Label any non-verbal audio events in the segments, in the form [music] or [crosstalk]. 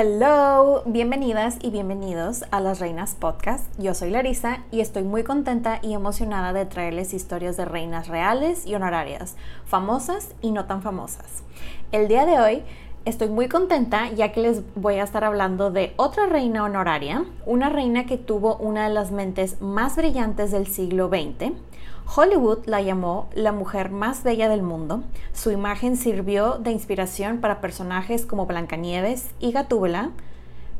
Hello, bienvenidas y bienvenidos a Las Reinas Podcast. Yo soy Larisa y estoy muy contenta y emocionada de traerles historias de reinas reales y honorarias, famosas y no tan famosas. El día de hoy estoy muy contenta ya que les voy a estar hablando de otra reina honoraria, una reina que tuvo una de las mentes más brillantes del siglo XX. Hollywood la llamó la mujer más bella del mundo. Su imagen sirvió de inspiración para personajes como Blancanieves y Gatúbela,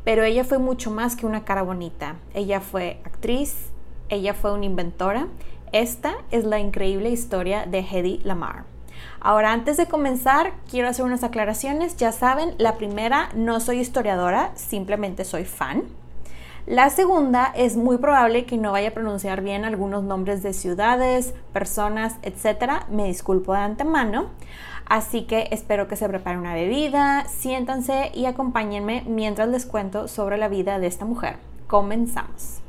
pero ella fue mucho más que una cara bonita. Ella fue actriz, ella fue una inventora. Esta es la increíble historia de Hedy Lamar. Ahora, antes de comenzar, quiero hacer unas aclaraciones. Ya saben, la primera, no soy historiadora, simplemente soy fan. La segunda, es muy probable que no vaya a pronunciar bien algunos nombres de ciudades, personas, etc. Me disculpo de antemano. Así que espero que se prepare una bebida, siéntanse y acompáñenme mientras les cuento sobre la vida de esta mujer. Comenzamos.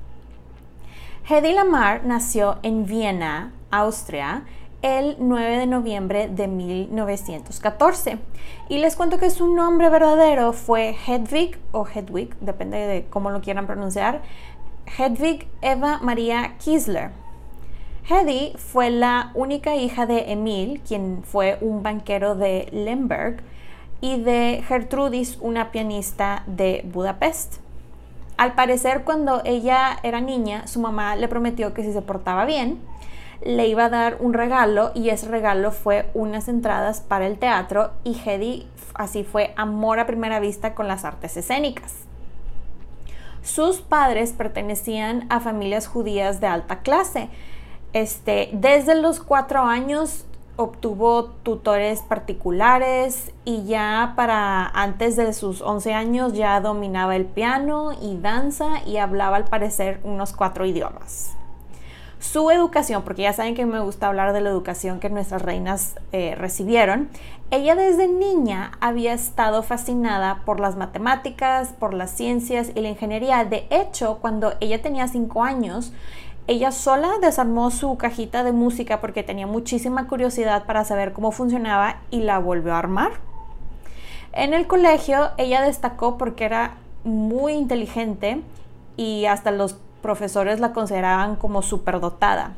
Hedy Lamar nació en Viena, Austria, el 9 de noviembre de 1914. Y les cuento que su nombre verdadero fue Hedwig o Hedwig, depende de cómo lo quieran pronunciar, Hedwig Eva María Kiesler. Hedy fue la única hija de Emil, quien fue un banquero de Lemberg, y de Gertrudis, una pianista de Budapest. Al parecer, cuando ella era niña, su mamá le prometió que si se portaba bien, le iba a dar un regalo y ese regalo fue unas entradas para el teatro y Hedy así fue amor a primera vista con las artes escénicas. Sus padres pertenecían a familias judías de alta clase. Este, desde los cuatro años obtuvo tutores particulares y ya para antes de sus 11 años ya dominaba el piano y danza y hablaba al parecer unos cuatro idiomas su educación, porque ya saben que me gusta hablar de la educación que nuestras reinas eh, recibieron, ella desde niña había estado fascinada por las matemáticas, por las ciencias y la ingeniería. De hecho, cuando ella tenía cinco años, ella sola desarmó su cajita de música porque tenía muchísima curiosidad para saber cómo funcionaba y la volvió a armar. En el colegio ella destacó porque era muy inteligente y hasta los profesores la consideraban como superdotada.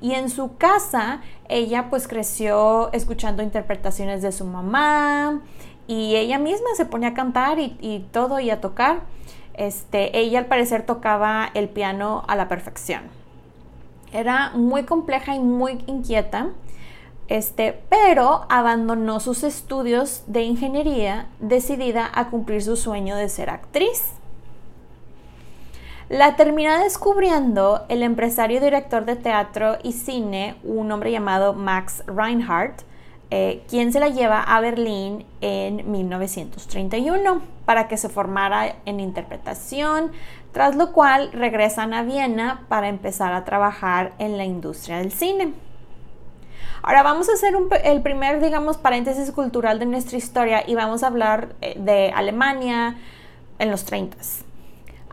Y en su casa, ella pues creció escuchando interpretaciones de su mamá y ella misma se ponía a cantar y, todo y a tocar. Este, ella al parecer tocaba el piano a la perfección. Era muy compleja y muy inquieta, este, pero abandonó sus estudios de ingeniería decidida a cumplir su sueño de ser actriz. La termina descubriendo el empresario director de teatro y cine, un hombre llamado Max Reinhardt, eh, quien se la lleva a Berlín en 1931 para que se formara en interpretación, tras lo cual regresan a Viena para empezar a trabajar en la industria del cine. Ahora vamos a hacer el primer, digamos, paréntesis cultural de nuestra historia y vamos a hablar eh, de Alemania en los 30.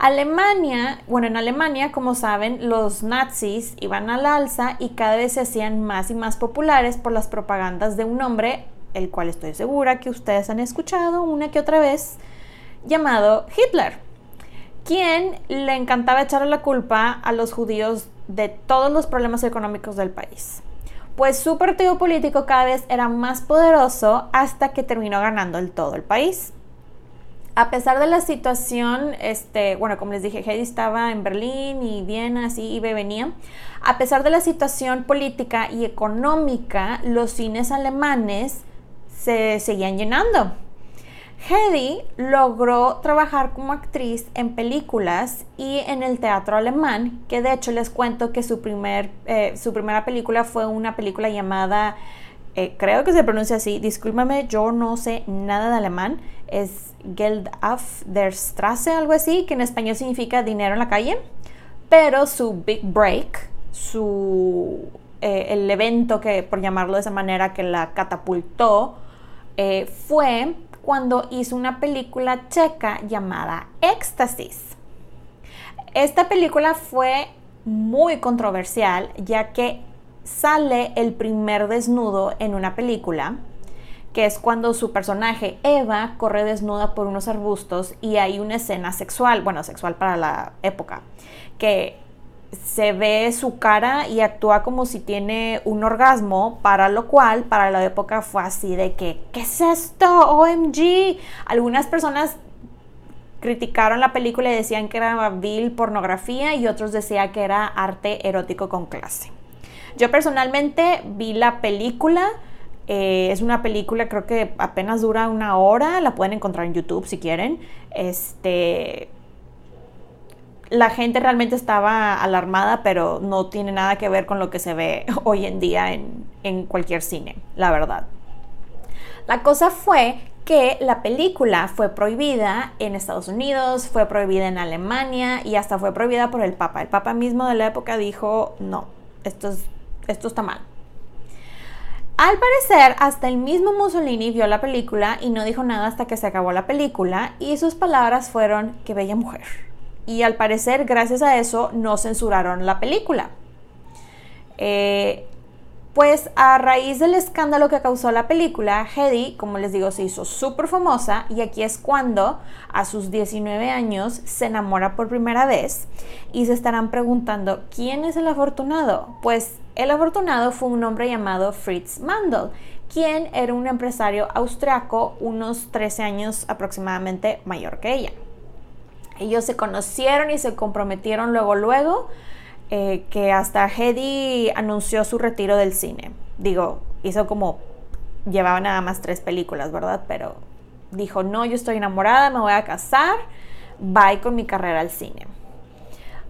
Alemania, bueno, en Alemania, como saben, los nazis iban al alza y cada vez se hacían más y más populares por las propagandas de un hombre, el cual estoy segura que ustedes han escuchado una que otra vez, llamado Hitler, quien le encantaba echarle la culpa a los judíos de todos los problemas económicos del país. Pues su partido político cada vez era más poderoso hasta que terminó ganando el todo el país a pesar de la situación, este, bueno, como les dije, Heidi estaba en Berlín y Viena, así iba y venía. A pesar de la situación política y económica, los cines alemanes se seguían llenando. Heidi logró trabajar como actriz en películas y en el teatro alemán, que de hecho les cuento que su, primer, eh, su primera película fue una película llamada, eh, creo que se pronuncia así, discúlpame, yo no sé nada de alemán, es Geld auf der Straße, algo así, que en español significa dinero en la calle, pero su big break, su, eh, el evento que, por llamarlo de esa manera, que la catapultó, eh, fue cuando hizo una película checa llamada Éxtasis. Esta película fue muy controversial ya que sale el primer desnudo en una película que es cuando su personaje Eva corre desnuda por unos arbustos y hay una escena sexual, bueno, sexual para la época, que se ve su cara y actúa como si tiene un orgasmo, para lo cual para la época fue así de que, ¿qué es esto? OMG. Algunas personas criticaron la película y decían que era vil pornografía y otros decían que era arte erótico con clase. Yo personalmente vi la película, eh, es una película, creo que apenas dura una hora, la pueden encontrar en YouTube si quieren. Este, la gente realmente estaba alarmada, pero no tiene nada que ver con lo que se ve [laughs] hoy en día en, en cualquier cine, la verdad. La cosa fue que la película fue prohibida en Estados Unidos, fue prohibida en Alemania y hasta fue prohibida por el Papa. El Papa mismo de la época dijo, no, esto, esto está mal. Al parecer, hasta el mismo Mussolini vio la película y no dijo nada hasta que se acabó la película y sus palabras fueron que bella mujer. Y al parecer, gracias a eso, no censuraron la película. Eh, pues a raíz del escándalo que causó la película, Hedy, como les digo, se hizo súper famosa y aquí es cuando a sus 19 años se enamora por primera vez y se estarán preguntando, ¿quién es el afortunado? Pues el afortunado fue un hombre llamado Fritz Mandel, quien era un empresario austriaco unos 13 años aproximadamente mayor que ella. Ellos se conocieron y se comprometieron luego luego eh, que hasta Hedy anunció su retiro del cine. Digo, hizo como llevaba nada más tres películas, ¿verdad? Pero dijo, no, yo estoy enamorada, me voy a casar, bye con mi carrera al cine.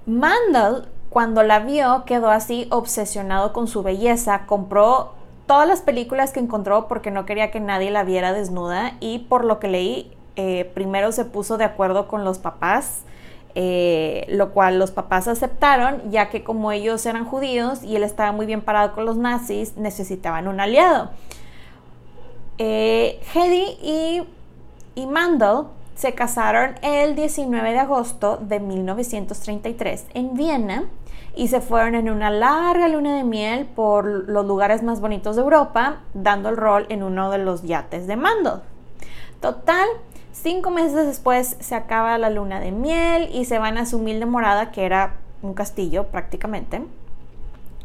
Mandel cuando la vio, quedó así obsesionado con su belleza, compró todas las películas que encontró porque no quería que nadie la viera desnuda y por lo que leí, eh, primero se puso de acuerdo con los papás, eh, lo cual los papás aceptaron, ya que como ellos eran judíos y él estaba muy bien parado con los nazis, necesitaban un aliado. Eh, Hedy y, y Mandel se casaron el 19 de agosto de 1933 en Viena y se fueron en una larga luna de miel por los lugares más bonitos de Europa, dando el rol en uno de los yates de mando. Total, cinco meses después se acaba la luna de miel y se van a su humilde morada, que era un castillo prácticamente.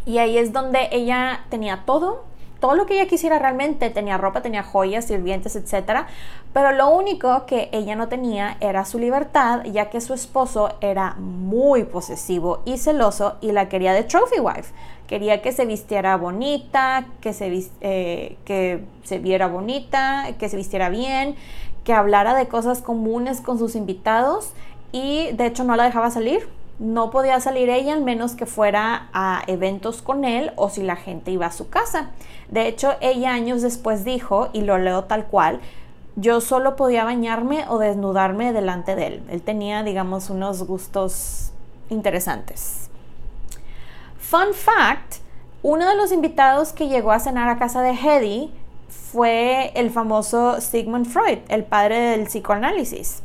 Y ahí es donde ella tenía todo, todo lo que ella quisiera realmente, tenía ropa, tenía joyas, sirvientes, etc. Pero lo único que ella no tenía era su libertad, ya que su esposo era muy posesivo y celoso y la quería de trophy wife. Quería que se vistiera bonita, que se, eh, que se viera bonita, que se vistiera bien, que hablara de cosas comunes con sus invitados y de hecho no la dejaba salir no podía salir ella al menos que fuera a eventos con él o si la gente iba a su casa. De hecho, ella años después dijo, y lo leo tal cual, yo solo podía bañarme o desnudarme delante de él. Él tenía, digamos, unos gustos interesantes. Fun fact, Uno de los invitados que llegó a cenar a casa de Hedy fue el famoso Sigmund Freud, el padre del psicoanálisis.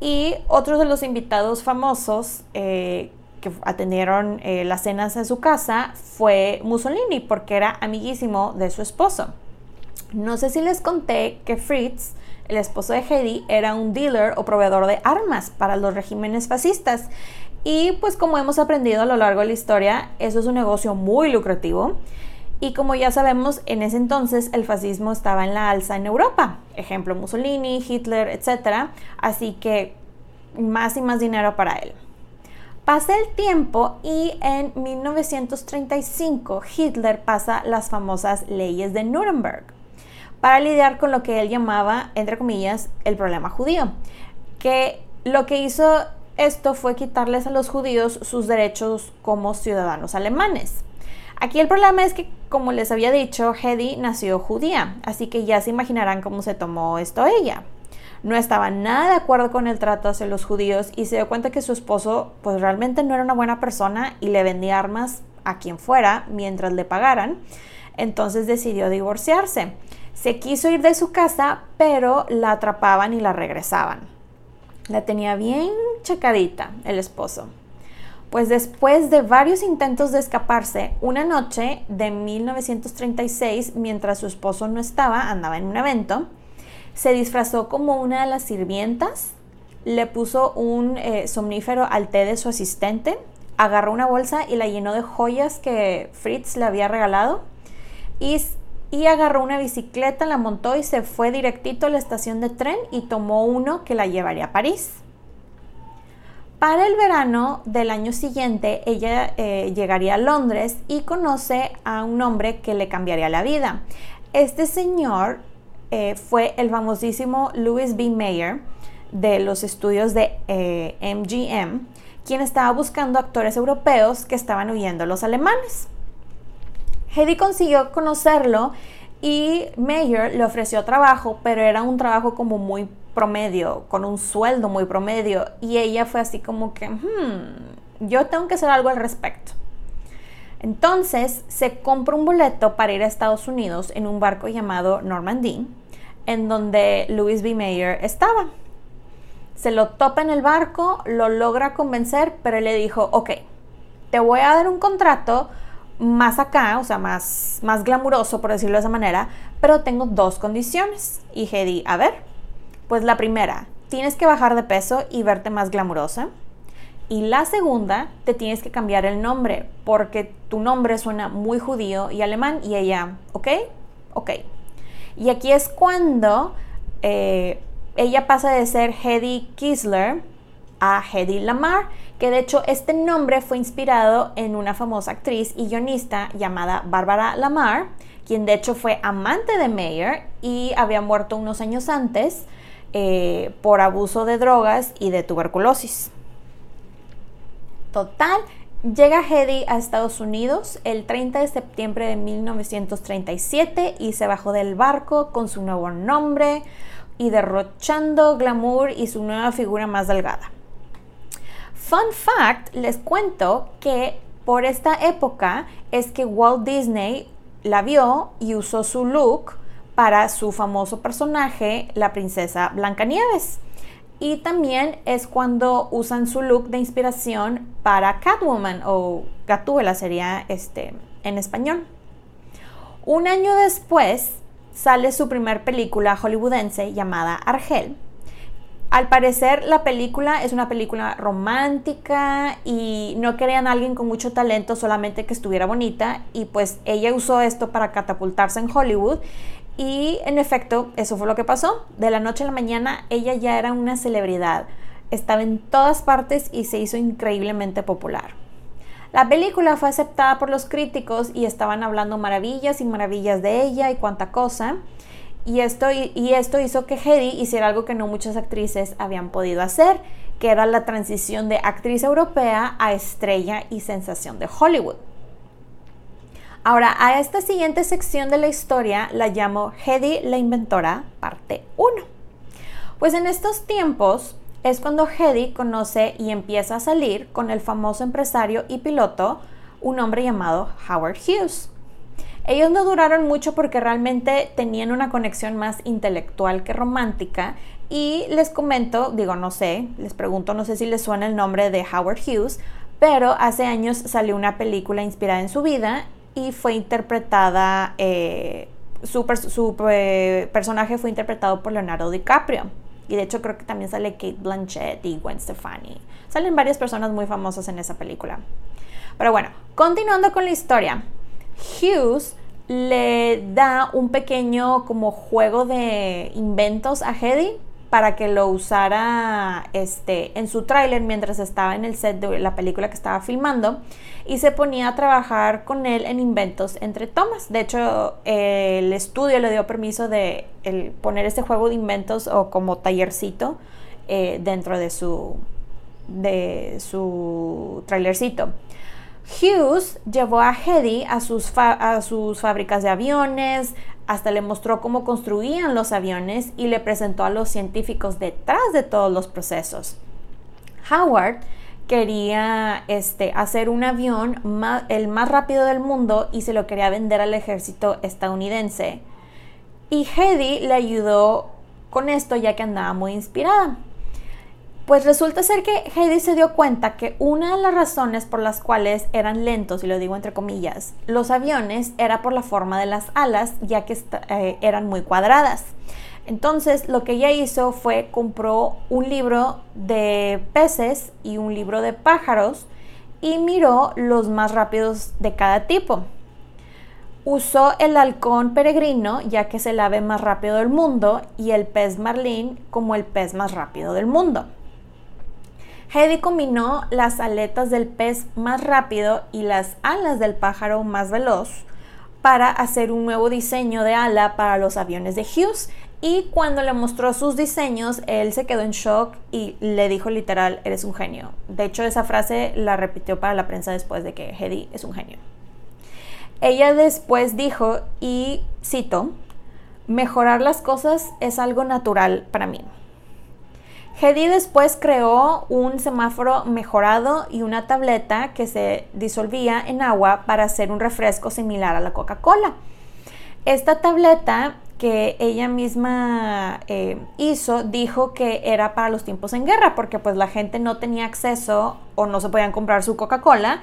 Y otros de los invitados famosos eh, que atendieron eh, las cenas en su casa fue Mussolini, porque era amiguísimo de su esposo. No sé si les conté que Fritz, el esposo de Hedy, era un dealer o proveedor de armas para los regímenes fascistas. Y pues como hemos aprendido a lo largo de la historia, eso es un negocio muy lucrativo. Y como ya sabemos, en ese entonces el fascismo estaba en la alza en Europa. Ejemplo, Mussolini, Hitler, etc. Así que más y más dinero para él. Pasa el tiempo y en 1935 Hitler pasa las famosas leyes de Nuremberg para lidiar con lo que él llamaba, entre comillas, el problema judío. Que lo que hizo esto fue quitarles a los judíos sus derechos como ciudadanos alemanes. Aquí el problema es que, como les había dicho, Hedy nació judía, así que ya se imaginarán cómo se tomó esto ella no estaba nada de acuerdo con el trato hacia los judíos y se dio cuenta que su esposo pues realmente no era una buena persona y le vendía armas a quien fuera mientras le pagaran. Entonces decidió divorciarse. Se quiso ir de su casa, pero la atrapaban y la regresaban. La tenía bien checadita el esposo. Pues después de varios intentos de escaparse, una noche de 1936, mientras su esposo no estaba, andaba en un evento, se disfrazó como una de las sirvientas, le puso un eh, somnífero al té de su asistente, agarró una bolsa y la llenó de joyas que Fritz le había regalado y, y agarró una bicicleta, la montó y se fue directito a la estación de tren y tomó uno que la llevaría a París. Para el verano del año siguiente, ella eh, llegaría a Londres y conoce a un hombre que le cambiaría la vida. Este señor eh, fue el famosísimo Louis B. Mayer de los estudios de MGM, eh, quien estaba buscando actores europeos que estaban huyendo a los alemanes. Hedy consiguió conocerlo y Mayer le ofreció trabajo, pero era un trabajo como muy promedio, con un sueldo muy promedio, y ella fue así como que, hmm, yo tengo que hacer algo al respecto. Entonces se compra un boleto para ir a Estados Unidos en un barco llamado Normandy, en donde Louis B. Mayer estaba. Se lo topa en el barco, lo logra convencer, pero él le dijo, ok, te voy a dar un contrato más acá, o sea, más, más glamuroso, por decirlo de esa manera, pero tengo dos condiciones. Y Hedy, a ver, pues la primera, tienes que bajar de peso y verte más glamurosa. Y la segunda, te tienes que cambiar el nombre, porque tu nombre suena muy judío y alemán. Y ella, ¿ok? Ok. Y aquí es cuando eh, ella pasa de ser Hedy Kisler a Hedy Lamar, que de hecho este nombre fue inspirado en una famosa actriz y guionista llamada Barbara Lamar, quien de hecho fue amante de Mayer y había muerto unos años antes eh, por abuso de drogas y de tuberculosis. Total, llega Hedy a Estados Unidos el 30 de septiembre de 1937 y se bajó del barco con su nuevo nombre y derrochando glamour y su nueva figura más delgada. Fun fact, les cuento que por esta época es que Walt Disney la vio y usó su look para su famoso personaje, la princesa Blancanieves. Y también es cuando usan su look de inspiración para Catwoman o Gatúbela sería este en español. Un año después sale su primer película hollywoodense llamada Argel. Al parecer la película es una película romántica y no querían a alguien con mucho talento, solamente que estuviera bonita y pues ella usó esto para catapultarse en Hollywood y en efecto, eso fue lo que pasó. De la noche a la mañana, ella ya era una celebridad. Estaba en todas partes y se hizo increíblemente popular. La película fue aceptada por los críticos y estaban hablando maravillas y maravillas de ella y cuánta cosa. Y esto, y esto hizo que Hedy hiciera algo que no muchas actrices habían podido hacer, que era la transición de actriz europea a estrella y sensación de Hollywood. Ahora, a esta siguiente sección de la historia la llamo Hedy la inventora, parte 1. Pues en estos tiempos es cuando Hedy conoce y empieza a salir con el famoso empresario y piloto, un hombre llamado Howard Hughes. Ellos no duraron mucho porque realmente tenían una conexión más intelectual que romántica y les comento, digo, no sé, les pregunto, no sé si les suena el nombre de Howard Hughes, pero hace años salió una película inspirada en su vida y fue interpretada, eh, su, eh, personaje fue interpretado por Leonardo DiCaprio. Y de hecho creo que también sale Kate Blanchett y Gwen Stefani. Salen varias personas muy famosas en esa película. Pero bueno, continuando con la historia. Hughes le da un pequeño como juego de inventos a Hedy para que lo usara este, en su tráiler mientras estaba en el set de la película que estaba filmando y se ponía a trabajar con él en inventos entre tomas. De hecho, el estudio le dio permiso de poner este juego de inventos o como tallercito eh, dentro de su, de su trailercito. Hughes llevó a Hedy a sus, fábricas de aviones, hasta le mostró cómo construían los aviones y le presentó a los científicos detrás de todos los procesos. Howard quería este, hacer un avión el más rápido del mundo y se lo quería vender al ejército estadounidense. Y Hedy le ayudó con esto ya que andaba muy inspirada. Pues resulta ser que Heidi se dio cuenta que una de las razones por las cuales eran lentos, y lo digo entre comillas, los aviones era por la forma de las alas, ya que eh, eran muy cuadradas. Entonces lo que ella hizo fue compró un libro de peces y un libro de pájaros y miró los más rápidos de cada tipo. Usó el halcón peregrino, ya que es el ave más rápido del mundo, y el pez marlín como el pez más rápido del mundo. Hedy combinó las aletas del pez más rápido y las alas del pájaro más veloz para hacer un nuevo diseño de ala para los aviones de Hughes y cuando le mostró sus diseños, él se quedó en shock y le dijo literal, eres un genio. De hecho, esa frase la repitió para la prensa después de que Hedy es un genio. Ella después dijo, y cito, mejorar las cosas es algo natural para mí. Hedy después creó un semáforo mejorado y una tableta que se disolvía en agua para hacer un refresco similar a la Coca-Cola. Esta tableta que ella misma eh, hizo dijo que era para los tiempos en guerra porque pues la gente no tenía acceso o no se podían comprar su Coca-Cola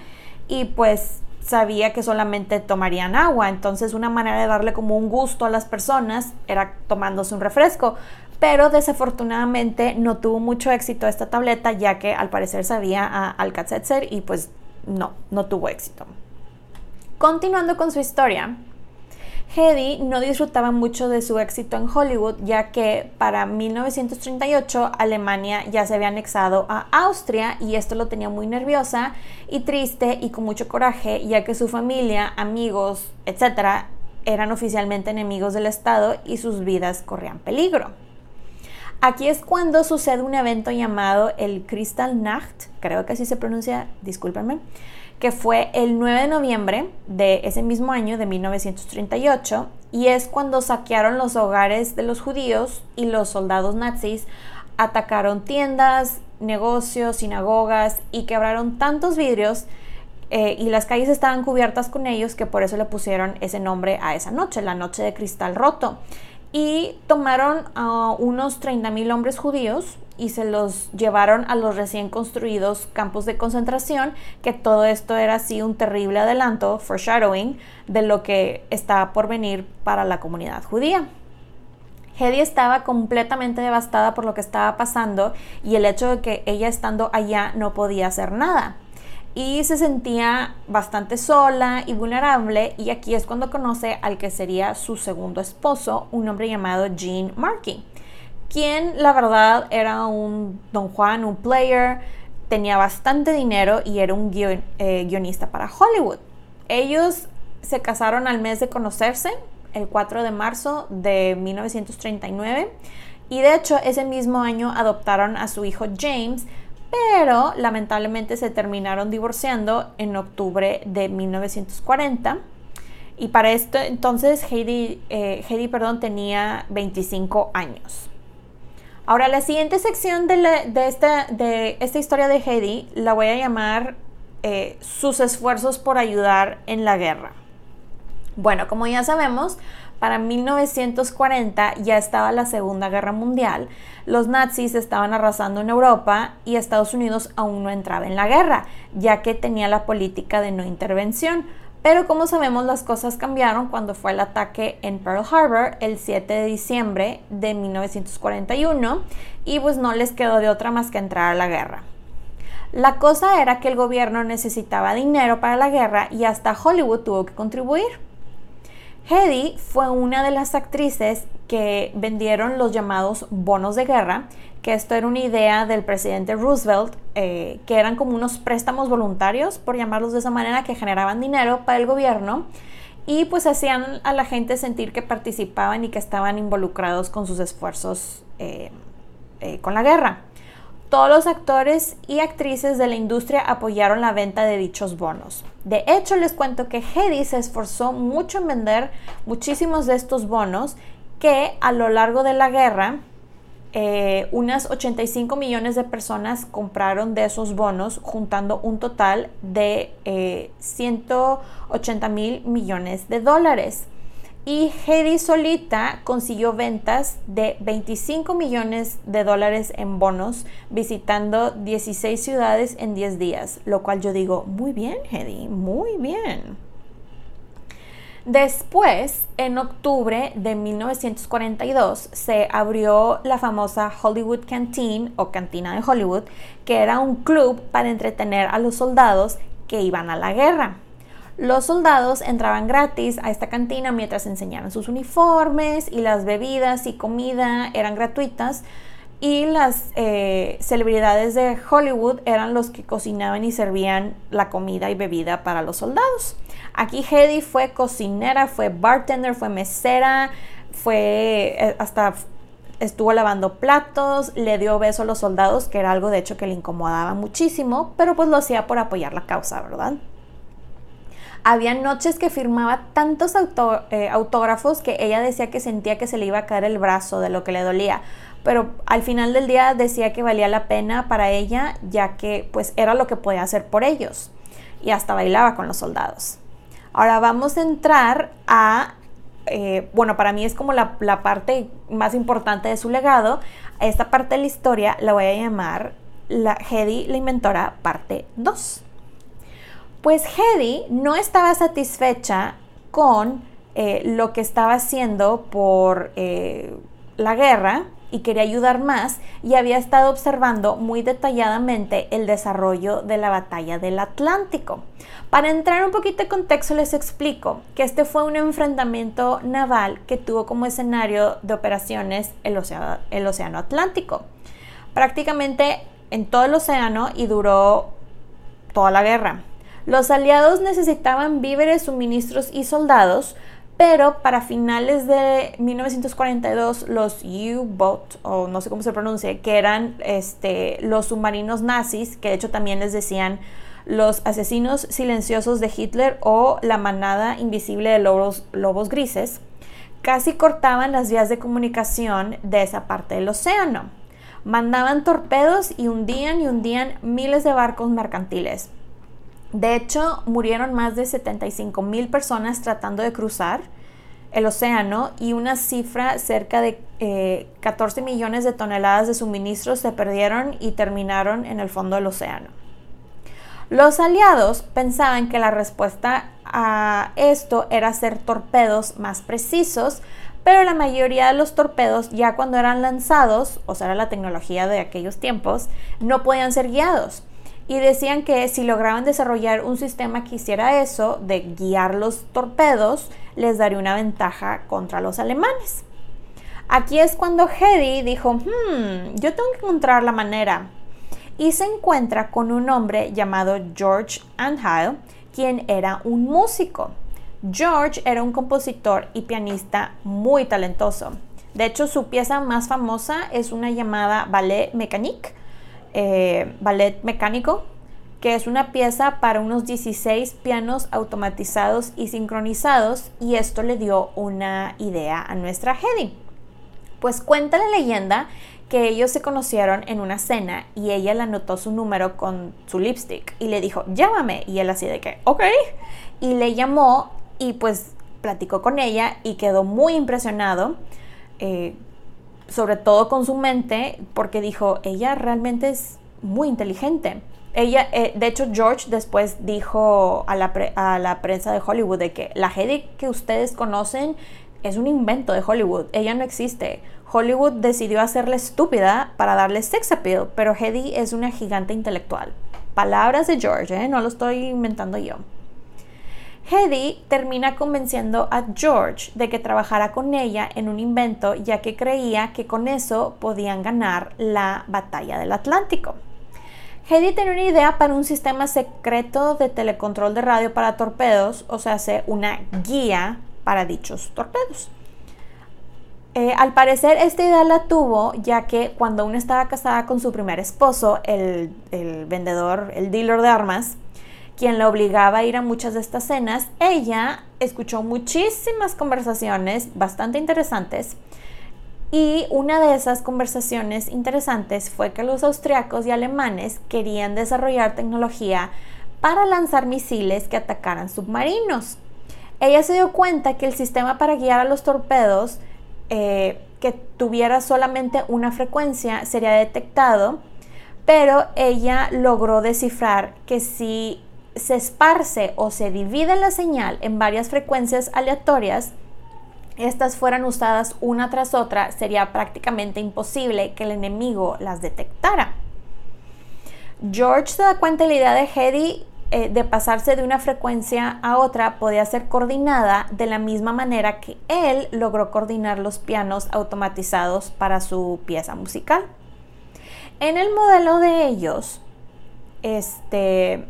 y pues sabía que solamente tomarían agua. Entonces una manera de darle como un gusto a las personas era tomándose un refresco pero desafortunadamente no tuvo mucho éxito esta tableta ya que al parecer sabía a Alka-Seltzer y pues no, no tuvo éxito. Continuando con su historia, Hedy no disfrutaba mucho de su éxito en Hollywood, ya que para 1938 Alemania ya se había anexado a Austria y esto lo tenía muy nerviosa y triste y con mucho coraje, ya que su familia, amigos, etcétera, eran oficialmente enemigos del Estado y sus vidas corrían peligro. Aquí es cuando sucede un evento llamado el Crystal Nacht, creo que así se pronuncia, discúlpenme, que fue el 9 de noviembre de ese mismo año, de 1938, y es cuando saquearon los hogares de los judíos y los soldados nazis atacaron tiendas, negocios, sinagogas y quebraron tantos vidrios eh, y las calles estaban cubiertas con ellos que por eso le pusieron ese nombre a esa noche, la noche de cristal roto y tomaron a unos 30.000 hombres judíos y se los llevaron a los recién construidos campos de concentración, que todo esto era así un terrible adelanto, foreshadowing, de lo que estaba por venir para la comunidad judía. Hedy estaba completamente devastada por lo que estaba pasando y el hecho de que ella estando allá no podía hacer nada y se sentía bastante sola y vulnerable y aquí es cuando conoce al que sería su segundo esposo, un hombre llamado Gene Markey, quien la verdad era un don Juan, un player, tenía bastante dinero y era un eh, guionista para Hollywood. Ellos se casaron al mes de conocerse, el 4 de marzo de 1939, y de hecho ese mismo año adoptaron a su hijo James, pero lamentablemente se terminaron divorciando en octubre de 1940. Y para esto entonces Heidi, eh, perdón, tenía 25 años. Ahora la siguiente sección de, esta, de esta, historia de Heidi la voy a llamar eh, sus esfuerzos por ayudar en la guerra. Bueno, como ya sabemos, para 1940 ya estaba la Segunda Guerra Mundial, los nazis estaban arrasando en Europa y Estados Unidos aún no entraba en la guerra, ya que tenía la política de no intervención. Pero como sabemos las cosas cambiaron cuando fue el ataque en Pearl Harbor el 7 de diciembre de 1941 y pues no les quedó de otra más que entrar a la guerra. La cosa era que el gobierno necesitaba dinero para la guerra y hasta Hollywood tuvo que contribuir. Hedy fue una de las actrices que vendieron los llamados bonos de guerra, que esto era una idea del presidente Roosevelt, eh, que eran como unos préstamos voluntarios, por llamarlos de esa manera, que generaban dinero para el gobierno y pues hacían a la gente sentir que participaban y que estaban involucrados con sus esfuerzos eh, eh, con la guerra. Todos los actores y actrices de la industria apoyaron la venta de dichos bonos. De hecho, les cuento que Hedy se esforzó mucho en vender muchísimos de estos bonos que a lo largo de la guerra eh, unas 85 millones de personas compraron de esos bonos, juntando un total de 180 eh, mil millones de dólares y Hedy solita consiguió ventas de 25 millones de dólares en bonos visitando 16 ciudades en 10 días, lo cual yo digo, muy bien Hedy, muy bien. Después, en octubre de 1942, se abrió la famosa Hollywood Canteen o Cantina de Hollywood, que era un club para entretener a los soldados que iban a la guerra. Los soldados entraban gratis a esta cantina mientras enseñaban sus uniformes y las bebidas y comida eran gratuitas y las eh, celebridades de Hollywood eran los que cocinaban y servían la comida y bebida para los soldados. Aquí Hedy fue cocinera, fue bartender, fue mesera, fue eh, hasta estuvo lavando platos, le dio beso a los soldados, que era algo de hecho que le incomodaba muchísimo, pero pues lo hacía por apoyar la causa, ¿verdad? Había noches que firmaba tantos eh, autógrafos que ella decía que sentía que se le iba a caer el brazo de lo que le dolía. Pero al final del día decía que valía la pena para ella, ya que pues era lo que podía hacer por ellos. Y hasta bailaba con los soldados. Ahora vamos a entrar a eh, bueno, para mí es como la, parte más importante de su legado. Esta parte de la historia la voy a llamar la Hedy, la inventora, parte 2. Pues Hedy no estaba satisfecha con eh, lo que estaba haciendo por eh, la guerra y quería ayudar más y había estado observando muy detalladamente el desarrollo de la batalla del Atlántico. Para entrar un poquito de contexto les explico que este fue un enfrentamiento naval que tuvo como escenario de operaciones el océano Atlántico. Prácticamente en todo el océano y duró toda la guerra. Los aliados necesitaban víveres, suministros y soldados, pero para finales de 1942 los U-Boat, o no sé cómo se pronuncia, que eran este, los submarinos nazis, que de hecho también les decían los asesinos silenciosos de Hitler o la manada invisible de lobos, lobos grises, casi cortaban las vías de comunicación de esa parte del océano. Mandaban torpedos y hundían y hundían miles de barcos mercantiles. De hecho, murieron más de 75 mil personas tratando de cruzar el océano y una cifra cerca de 14 eh, millones de toneladas de suministros se perdieron y terminaron en el fondo del océano. Los aliados pensaban que la respuesta a esto era hacer torpedos más precisos, pero la mayoría de los torpedos ya cuando eran lanzados, o sea, era la tecnología de aquellos tiempos, no podían ser guiados y decían que si lograban desarrollar un sistema que hiciera eso, de guiar los torpedos, les daría una ventaja contra los alemanes. Aquí es cuando Hedy dijo, hmm, yo tengo que encontrar la manera. Y se encuentra con un hombre llamado George Anhyle, quien era un músico. George era un compositor y pianista muy talentoso. De hecho, su pieza más famosa es una llamada Ballet Mécanique, eh, ballet mecánico, que es una pieza para unos 16 pianos automatizados y sincronizados y esto le dio una idea a nuestra Hedy. Pues cuenta la leyenda que ellos se conocieron en una cena y ella le anotó su número con su lipstick y le dijo, llámame. Y él así de que, ok. Y le llamó y pues platicó con ella y quedó muy impresionado, eh, sobre todo con su mente, porque dijo, ella realmente es muy inteligente. Ella, eh, de hecho, George después dijo a la, a la prensa de Hollywood de que la Hedy que ustedes conocen es un invento de Hollywood, ella no existe. Hollywood decidió hacerla estúpida para darle sex appeal, pero Hedy es una gigante intelectual. Palabras de George, ¿eh? no lo estoy inventando yo. Hedy termina convenciendo a George de que trabajara con ella en un invento ya que creía que con eso podían ganar la batalla del Atlántico. Hedy tenía una idea para un sistema secreto de telecontrol de radio para torpedos, o sea, una guía para dichos torpedos. Eh, al parecer esta idea la tuvo ya que cuando aún estaba casada con su primer esposo, el, el vendedor, el dealer de armas, quien la obligaba a ir a muchas de estas cenas, ella escuchó muchísimas conversaciones bastante interesantes y una de esas conversaciones interesantes fue que los austriacos y alemanes querían desarrollar tecnología para lanzar misiles que atacaran submarinos. Ella se dio cuenta que el sistema para guiar a los torpedos eh, que tuviera solamente una frecuencia sería detectado, pero ella logró descifrar que si se esparce o se divide la señal en varias frecuencias aleatorias, estas fueran usadas una tras otra, sería prácticamente imposible que el enemigo las detectara. George se da cuenta de la idea de Hedy eh, de pasarse de una frecuencia a otra podía ser coordinada de la misma manera que él logró coordinar los pianos automatizados para su pieza musical. En el modelo de ellos, este,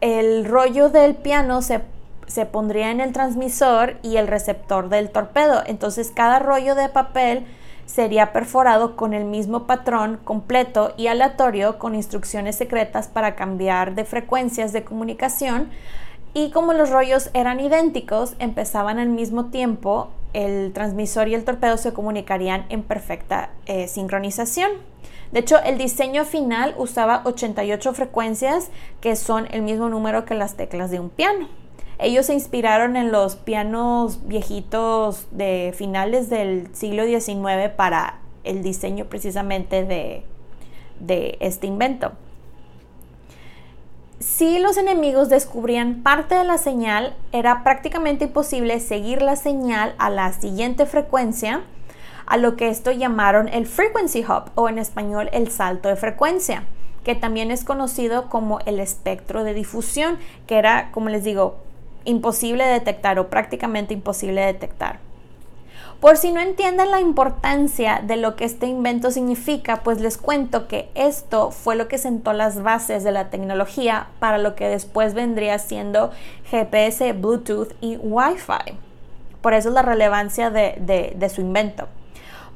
el rollo del piano se, se pondría en el transmisor y el receptor del torpedo. Entonces cada rollo de papel sería perforado con el mismo patrón completo y aleatorio con instrucciones secretas para cambiar de frecuencias de comunicación y como los rollos eran idénticos, empezaban al mismo tiempo, el transmisor y el torpedo se comunicarían en perfecta eh, sincronización. De hecho, el diseño final usaba 88 frecuencias, que son el mismo número que las teclas de un piano. Ellos se inspiraron en los pianos viejitos de finales del siglo XIX para el diseño precisamente de, este invento. Si los enemigos descubrían parte de la señal, era prácticamente imposible seguir la señal a la siguiente frecuencia, a lo que esto llamaron el frequency hop o en español el salto de frecuencia, que también es conocido como el espectro de difusión, que era, como les digo, imposible de detectar o prácticamente imposible de detectar. Por si no entienden la importancia de lo que este invento significa, pues les cuento que esto fue lo que sentó las bases de la tecnología para lo que después vendría siendo GPS, Bluetooth y Wi-Fi. Por eso es la relevancia de su invento.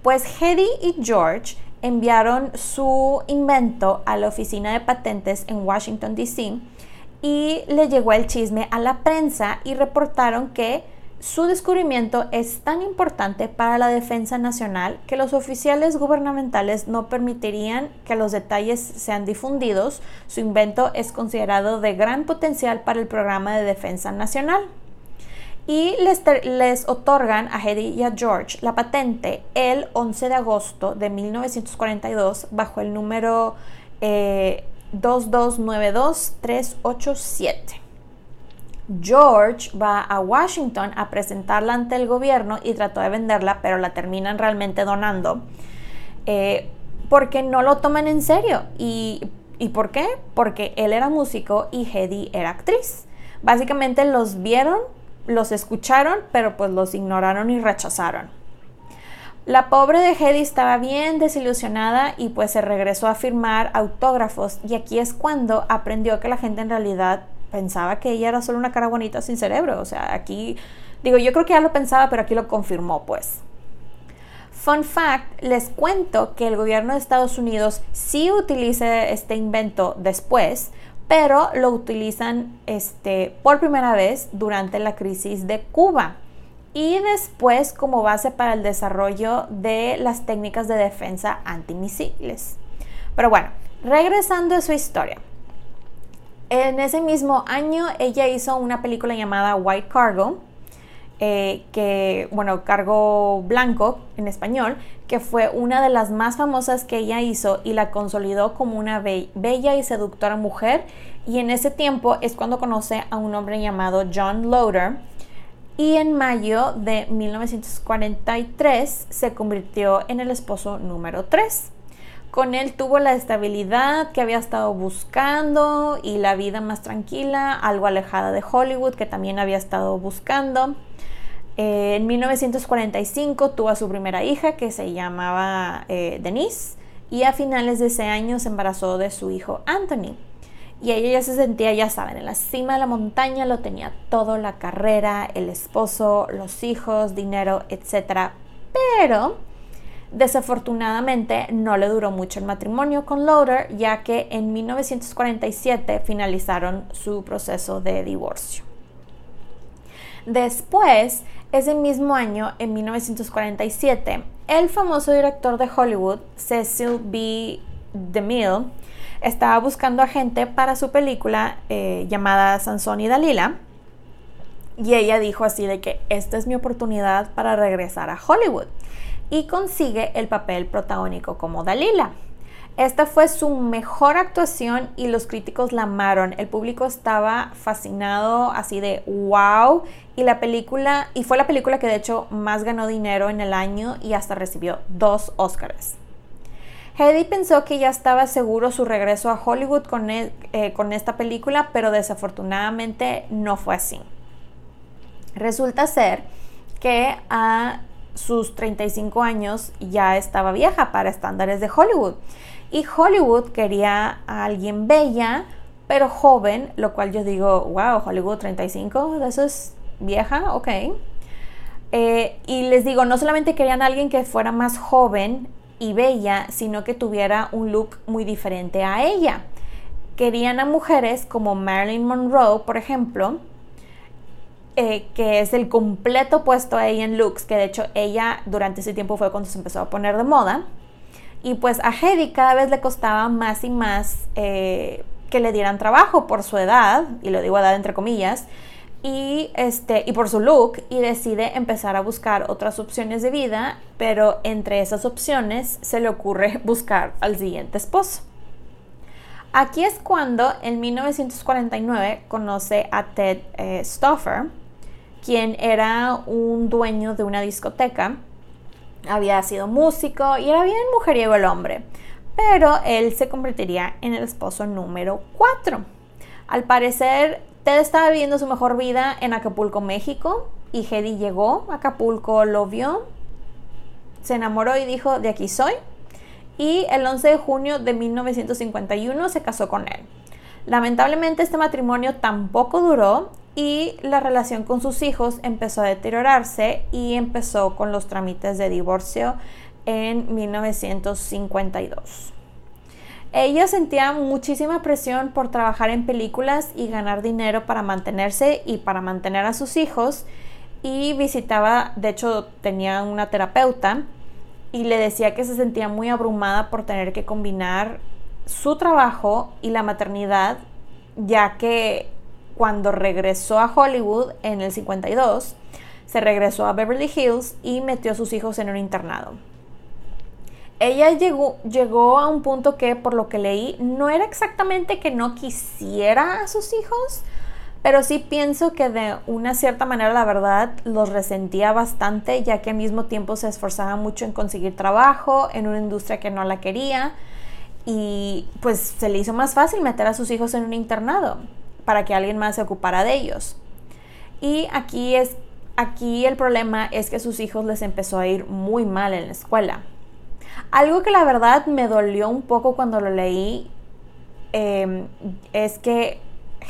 Pues Hedy y George enviaron su invento a la oficina de patentes en Washington, D.C y le llegó el chisme a la prensa y reportaron que su descubrimiento es tan importante para la defensa nacional que los oficiales gubernamentales no permitirían que los detalles sean difundidos. Su invento es considerado de gran potencial para el programa de defensa nacional. Y les, otorgan a Hedy y a George la patente el 11 de agosto de 1942 bajo el número eh, 2292387. George va a Washington a presentarla ante el gobierno y trató de venderla, pero la terminan realmente donando eh, porque no lo toman en serio. ¿Y, ¿Y por qué? Porque él era músico y Hedy era actriz. Básicamente los vieron, los escucharon, pero pues los ignoraron y rechazaron. La pobre de Hedy estaba bien desilusionada y pues se regresó a firmar autógrafos y aquí es cuando aprendió que la gente en realidad pensaba que ella era solo una cara bonita sin cerebro. O sea, aquí digo, yo creo que ya lo pensaba, pero aquí lo confirmó pues. Fun fact, les cuento que el gobierno de Estados Unidos sí utiliza este invento después, pero lo utilizan este, por primera vez durante la crisis de Cuba y después como base para el desarrollo de las técnicas de defensa antimisiles. Pero bueno, regresando a su historia. En ese mismo año ella hizo una película llamada White Cargo, eh, que, bueno, Cargo Blanco en español, que fue una de las más famosas que ella hizo y la consolidó como una bella y seductora mujer. Y en ese tiempo es cuando conoce a un hombre llamado John Loder. Y en mayo de 1943 se convirtió en el esposo número 3. Con él tuvo la estabilidad que había estado buscando y la vida más tranquila, algo alejada de Hollywood que también había estado buscando. Eh, en 1945 tuvo a su primera hija que se llamaba eh, Denise y a finales de ese año se embarazó de su hijo Anthony. Y ella ya se sentía, ya saben, en la cima de la montaña, lo tenía todo, la carrera, el esposo, los hijos, dinero, etc. Pero desafortunadamente no le duró mucho el matrimonio con Loader, ya que en 1947 finalizaron su proceso de divorcio. Después, ese mismo año, en 1947, el famoso director de Hollywood, Cecil B. DeMille, estaba buscando a gente para su película eh, llamada Sansón y Dalila. Y ella dijo así de que esta es mi oportunidad para regresar a Hollywood. Y consigue el papel protagónico como Dalila. Esta fue su mejor actuación y los críticos la amaron. El público estaba fascinado, así de wow. Y la película, y fue la película que de hecho más ganó dinero en el año y hasta recibió dos Oscars. Hedy pensó que ya estaba seguro su regreso a Hollywood con, eh, con esta película, pero desafortunadamente no fue así. Resulta ser que a sus 35 años ya estaba vieja para estándares de Hollywood y Hollywood quería a alguien bella, pero joven, lo cual yo digo, wow, Hollywood 35, de eso es vieja, ok. Eh, y les digo, no solamente querían a alguien que fuera más joven y bella, sino que tuviera un look muy diferente a ella. Querían a mujeres como Marilyn Monroe, por ejemplo, eh, que es el completo opuesto a ella en looks, que de hecho ella durante ese tiempo fue cuando se empezó a poner de moda. Y pues a Hedy cada vez le costaba más y más eh, que le dieran trabajo por su edad, y lo digo edad entre comillas, y, este, y por su look, y decide empezar a buscar otras opciones de vida, pero entre esas opciones se le ocurre [laughs] buscar al siguiente esposo. Aquí es cuando en 1949 conoce a Ted eh, Stoffer, quien era un dueño de una discoteca había sido músico y era bien mujeriego el hombre, pero él se convertiría en el esposo número 4. Al parecer, Ted estaba viviendo su mejor vida en Acapulco, México, y Hedy llegó a Acapulco, lo vio, se enamoró y dijo, de aquí soy. Y el 11 de junio de 1951 se casó con él. Lamentablemente este matrimonio tampoco duró y la relación con sus hijos empezó a deteriorarse y empezó con los trámites de divorcio en 1952. Ella sentía muchísima presión por trabajar en películas y ganar dinero para mantenerse y para mantener a sus hijos y visitaba, de hecho tenía una terapeuta y le decía que se sentía muy abrumada por tener que combinar su trabajo y la maternidad, ya que cuando regresó a Hollywood en el 52, se regresó a Beverly Hills y metió a sus hijos en un internado. Ella llegó, llegó a un punto que, por lo que leí, no era exactamente que no quisiera a sus hijos, pero sí pienso que de una cierta manera, la verdad, los resentía bastante, ya que al mismo tiempo se esforzaba mucho en conseguir trabajo en una industria que no la quería y pues se le hizo más fácil meter a sus hijos en un internado para que alguien más se ocupara de ellos. Y aquí es aquí el problema es que a sus hijos les empezó a ir muy mal en la escuela. Algo que la verdad me dolió un poco cuando lo leí em, es que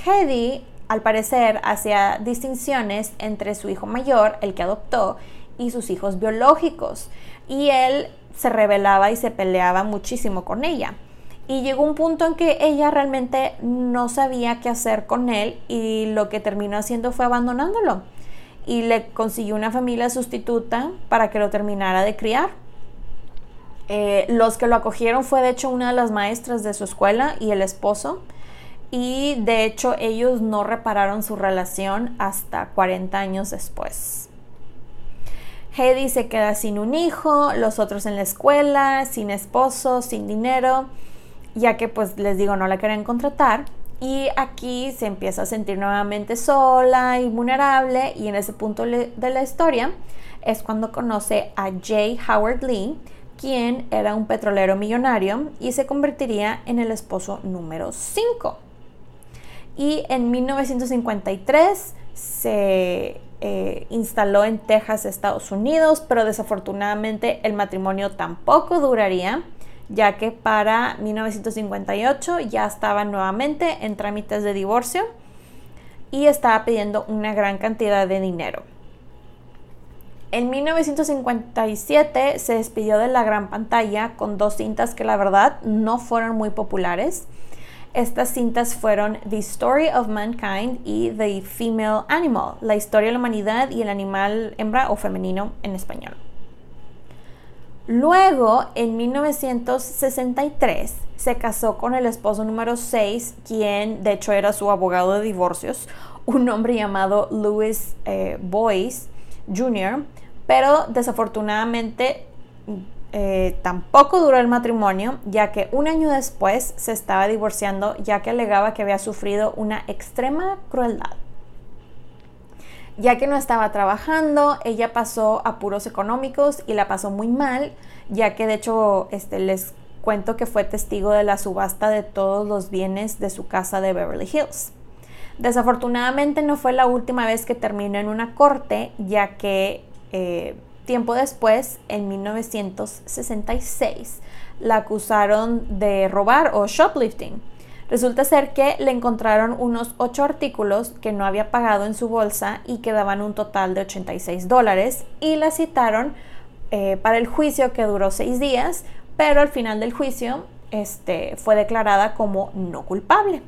Hedy, al parecer, hacía distinciones entre su hijo mayor, el que adoptó, y sus hijos biológicos. Y él se rebelaba y se peleaba muchísimo con ella. Y llegó un punto en que ella realmente no sabía qué hacer con él y lo que terminó haciendo fue abandonándolo. Y le consiguió una familia sustituta para que lo terminara de criar. Eh, los que lo acogieron fue de hecho una de las maestras de su escuela y el esposo. Y de hecho ellos no repararon su relación hasta 40 años después. Hedy se queda sin un hijo, los otros en la escuela, sin esposo, sin dinero, ya que pues les digo no la querían contratar. Y aquí se empieza a sentir nuevamente sola y vulnerable y en ese punto de la historia es cuando conoce a J. Howard Lee, quien era un petrolero millonario y se convertiría en el esposo número 5. Y en 1953 se eh, instaló en Texas, Estados Unidos, pero desafortunadamente el matrimonio tampoco duraría, ya que para 1958 ya estaba nuevamente en trámites de divorcio y estaba pidiendo una gran cantidad de dinero. En 1957 se despidió de la gran pantalla con dos cintas que la verdad no fueron muy populares. Estas cintas fueron The Story of Mankind y The Female Animal, la historia de la humanidad y el animal hembra o femenino en español. Luego, en 1963, se casó con el esposo número 6, quien de hecho era su abogado de divorcios, un hombre llamado Louis eh, Boyce Jr., pero desafortunadamente eh, tampoco duró el matrimonio, ya que un año después se estaba divorciando, ya que alegaba que había sufrido una extrema crueldad. Ya que no estaba trabajando, ella pasó apuros económicos y la pasó muy mal, ya que de hecho este, les cuento que fue testigo de la subasta de todos los bienes de su casa de Beverly Hills. Desafortunadamente no fue la última vez que terminó en una corte, ya que eh, tiempo después, en 1966, la acusaron de robar o shoplifting. Resulta ser que le encontraron unos ocho artículos que no había pagado en su bolsa y que daban un total de 86 dólares y la citaron eh, para el juicio que duró seis días, pero al final del juicio este, fue declarada como no culpable.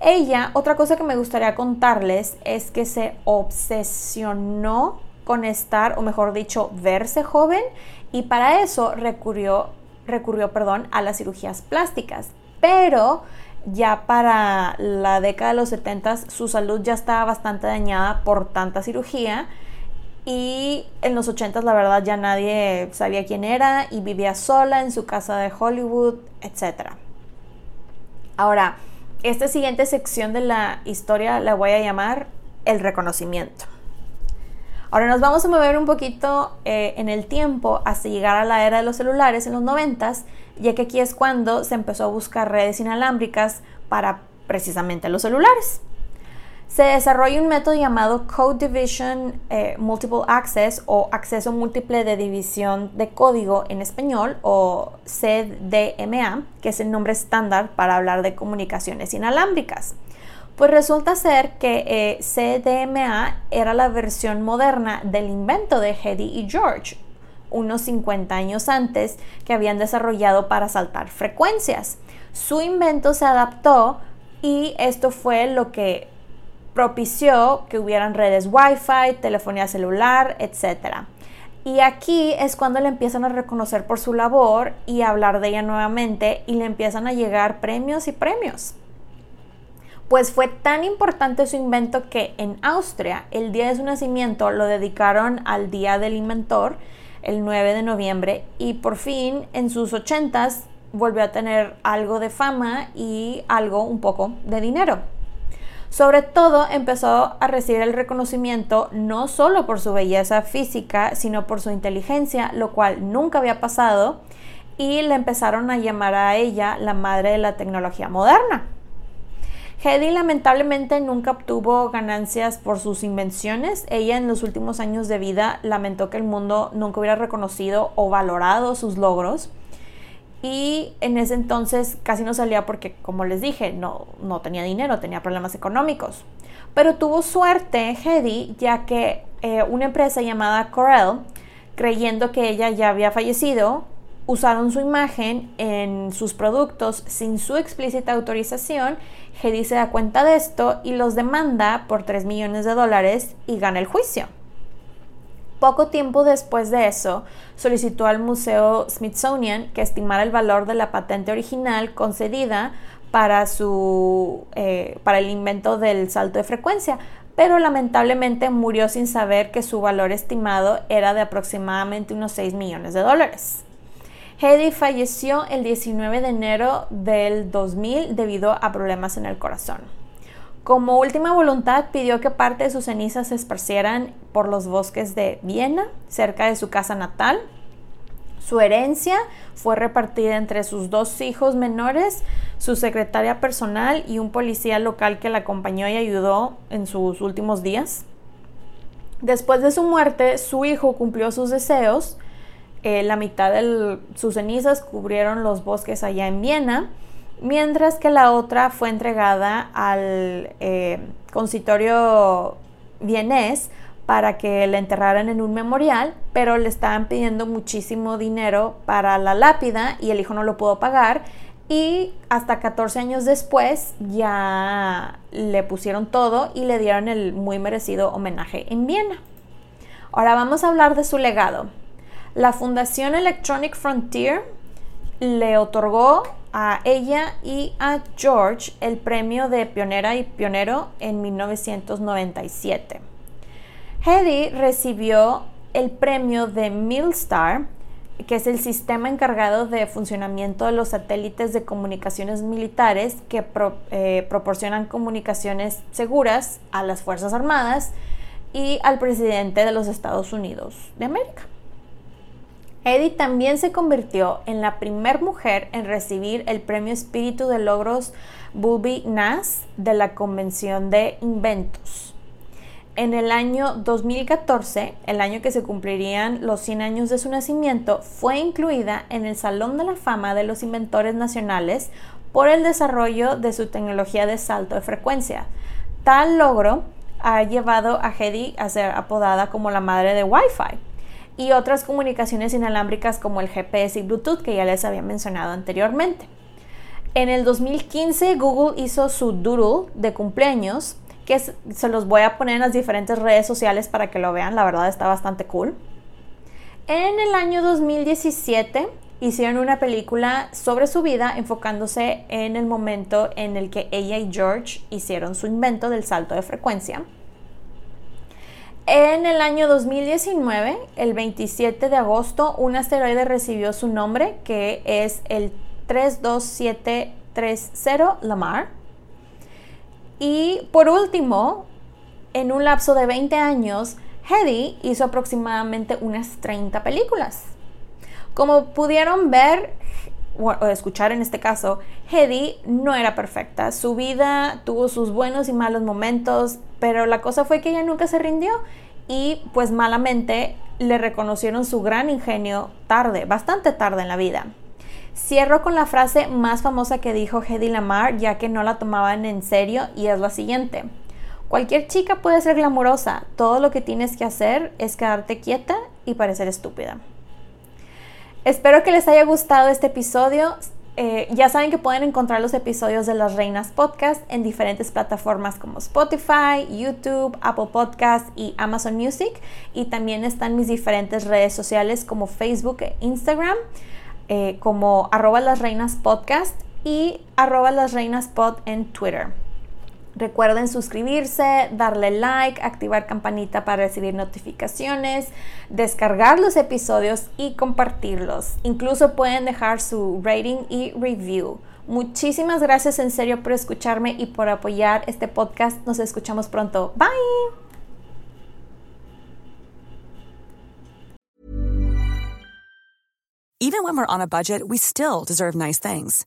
Ella, otra cosa que me gustaría contarles es que se obsesionó con estar, o mejor dicho, verse joven y para eso recurrió, recurrió perdón, a las cirugías plásticas. Pero ya para la década de los 70 su salud ya estaba bastante dañada por tanta cirugía y en los 80 la verdad ya nadie sabía quién era y vivía sola en su casa de Hollywood, etc. Ahora, esta siguiente sección de la historia la voy a llamar el reconocimiento. Ahora nos vamos a mover un poquito eh, en el tiempo hasta llegar a la era de los celulares en los 90, ya que aquí es cuando se empezó a buscar redes inalámbricas para precisamente los celulares. Se desarrolla un método llamado Code Division eh, Multiple Access o acceso múltiple de división de código en español o CDMA, que es el nombre estándar para hablar de comunicaciones inalámbricas. Pues resulta ser que eh, CDMA era la versión moderna del invento de Hedy y George, unos 50 años antes, que habían desarrollado para saltar frecuencias. Su invento se adaptó y esto fue lo que propició que hubieran redes Wi-Fi, telefonía celular, etc. Y aquí es cuando le empiezan a reconocer por su labor y hablar de ella nuevamente y le empiezan a llegar premios y premios. Pues fue tan importante su invento que en Austria el día de su nacimiento lo dedicaron al Día del Inventor, el 9 de noviembre, y por fin en sus ochentas volvió a tener algo de fama y algo un poco de dinero. Sobre todo empezó a recibir el reconocimiento no solo por su belleza física, sino por su inteligencia, lo cual nunca había pasado, y le empezaron a llamar a ella la madre de la tecnología moderna. Hedy lamentablemente nunca obtuvo ganancias por sus invenciones. Ella en los últimos años de vida lamentó que el mundo nunca hubiera reconocido o valorado sus logros. Y en ese entonces casi no salía porque, como les dije, no, no tenía dinero, tenía problemas económicos. Pero tuvo suerte Hedy, ya que eh, una empresa llamada Corel, creyendo que ella ya había fallecido, usaron su imagen en sus productos sin su explícita autorización. Hedy se da cuenta de esto y los demanda por 3 millones de dólares y gana el juicio. Poco tiempo después de eso, solicitó al Museo Smithsonian que estimara el valor de la patente original concedida para, su, eh, para el invento del salto de frecuencia, pero lamentablemente murió sin saber que su valor estimado era de aproximadamente unos 6 millones de dólares. Hedy falleció el 19 de enero del 2000 debido a problemas en el corazón. Como última voluntad pidió que parte de sus cenizas se esparcieran por los bosques de Viena, cerca de su casa natal. Su herencia fue repartida entre sus dos hijos menores, su secretaria personal y un policía local que la acompañó y ayudó en sus últimos días. Después de su muerte, su hijo cumplió sus deseos. Eh, la mitad de sus cenizas cubrieron los bosques allá en Viena mientras que la otra fue entregada al eh, consitorio vienés para que la enterraran en un memorial, pero le estaban pidiendo muchísimo dinero para la lápida y el hijo no lo pudo pagar y hasta 14 años después ya le pusieron todo y le dieron el muy merecido homenaje en Viena. Ahora vamos a hablar de su legado. La Fundación Electronic Frontier le otorgó a ella y a George el premio de pionera y pionero en 1997. Hedy recibió el premio de Milstar, que es el sistema encargado de funcionamiento de los satélites de comunicaciones militares que eh, proporcionan comunicaciones seguras a las Fuerzas Armadas y al presidente de los Estados Unidos de América. Eddie también se convirtió en la primera mujer en recibir el Premio Espíritu de Logros Bulby Nas de la Convención de Inventos. En el año 2014, el año que se cumplirían los 100 años de su nacimiento, fue incluida en el Salón de la Fama de los Inventores Nacionales por el desarrollo de su tecnología de salto de frecuencia. Tal logro ha llevado a Hedy a ser apodada como la madre de Wi-Fi y otras comunicaciones inalámbricas como el GPS y Bluetooth que ya les había mencionado anteriormente. En el 2015 Google hizo su doodle de cumpleaños que se los voy a poner en las diferentes redes sociales para que lo vean, la verdad está bastante cool. En el año 2017 hicieron una película sobre su vida enfocándose en el momento en el que ella y George hicieron su invento del salto de frecuencia. En el año 2019, el 27 de agosto, un asteroide recibió su nombre, que es el 32730 Lamar. Y por último, en un lapso de 20 años, Hedy hizo aproximadamente unas 30 películas. Como pudieron ver o escuchar en este caso, Hedy no era perfecta. Su vida tuvo sus buenos y malos momentos, pero la cosa fue que ella nunca se rindió y pues malamente le reconocieron su gran ingenio tarde, bastante tarde en la vida. Cierro con la frase más famosa que dijo Hedy Lamar, ya que no la tomaban en serio, y es la siguiente. Cualquier chica puede ser glamurosa, todo lo que tienes que hacer es quedarte quieta y parecer estúpida. Espero que les haya gustado este episodio. Eh, ya saben que pueden encontrar los episodios de Las Reinas Podcast en diferentes plataformas como Spotify, YouTube, Apple Podcast y Amazon Music. Y también están mis diferentes redes sociales como Facebook e Instagram, eh, como arroba las reinas podcast y arroba las reinas pod en Twitter. Recuerden suscribirse, darle like, activar campanita para recibir notificaciones, descargar los episodios y compartirlos. Incluso pueden dejar su rating y review. Muchísimas gracias en serio por escucharme y por apoyar este podcast. Nos escuchamos pronto. Bye. Even when we're on a budget, we still deserve nice things.